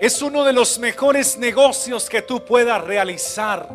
es uno de los mejores negocios que tú puedas realizar.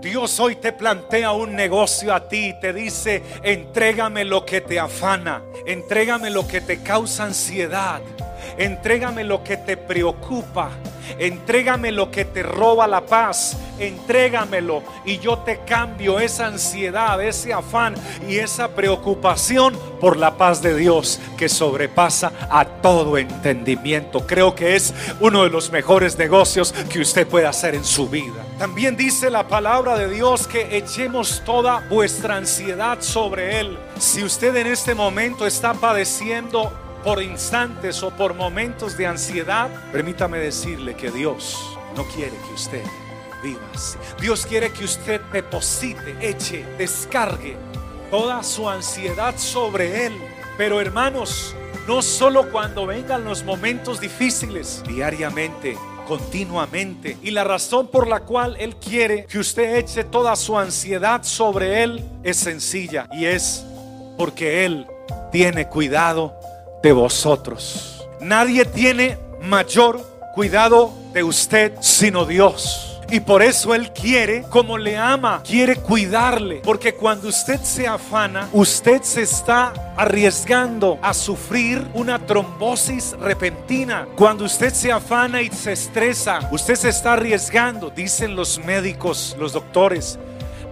Dios hoy te plantea un negocio a ti y te dice, entrégame lo que te afana, entrégame lo que te causa ansiedad, entrégame lo que te preocupa, entrégame lo que te roba la paz, entrégamelo y yo te cambio esa ansiedad, ese afán y esa preocupación por la paz de Dios que sobrepasa a todo entendimiento. Creo que es uno de los mejores negocios que usted puede hacer en su vida. También dice la palabra de Dios que echemos toda vuestra ansiedad sobre Él. Si usted en este momento está padeciendo por instantes o por momentos de ansiedad, permítame decirle que Dios no quiere que usted viva así. Dios quiere que usted deposite, eche, descargue toda su ansiedad sobre Él. Pero hermanos, no solo cuando vengan los momentos difíciles, diariamente, continuamente. Y la razón por la cual Él quiere que usted eche toda su ansiedad sobre Él es sencilla y es porque Él tiene cuidado de vosotros. Nadie tiene mayor cuidado de usted sino Dios. Y por eso Él quiere, como le ama, quiere cuidarle. Porque cuando usted se afana, usted se está arriesgando a sufrir una trombosis repentina. Cuando usted se afana y se estresa, usted se está arriesgando, dicen los médicos, los doctores,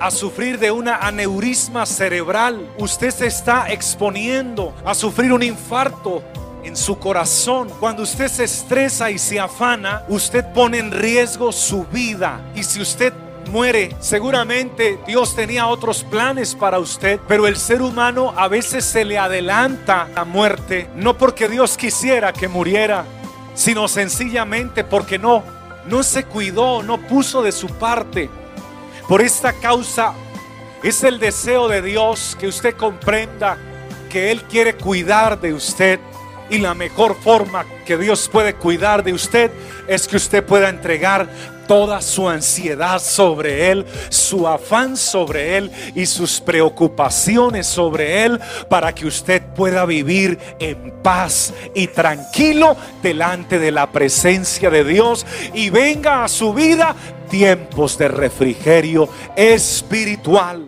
a sufrir de una aneurisma cerebral. Usted se está exponiendo a sufrir un infarto en su corazón. Cuando usted se estresa y se afana, usted pone en riesgo su vida. Y si usted muere, seguramente Dios tenía otros planes para usted, pero el ser humano a veces se le adelanta la muerte, no porque Dios quisiera que muriera, sino sencillamente porque no, no se cuidó, no puso de su parte. Por esta causa es el deseo de Dios que usted comprenda que Él quiere cuidar de usted. Y la mejor forma que Dios puede cuidar de usted es que usted pueda entregar toda su ansiedad sobre Él, su afán sobre Él y sus preocupaciones sobre Él para que usted pueda vivir en paz y tranquilo delante de la presencia de Dios y venga a su vida tiempos de refrigerio espiritual.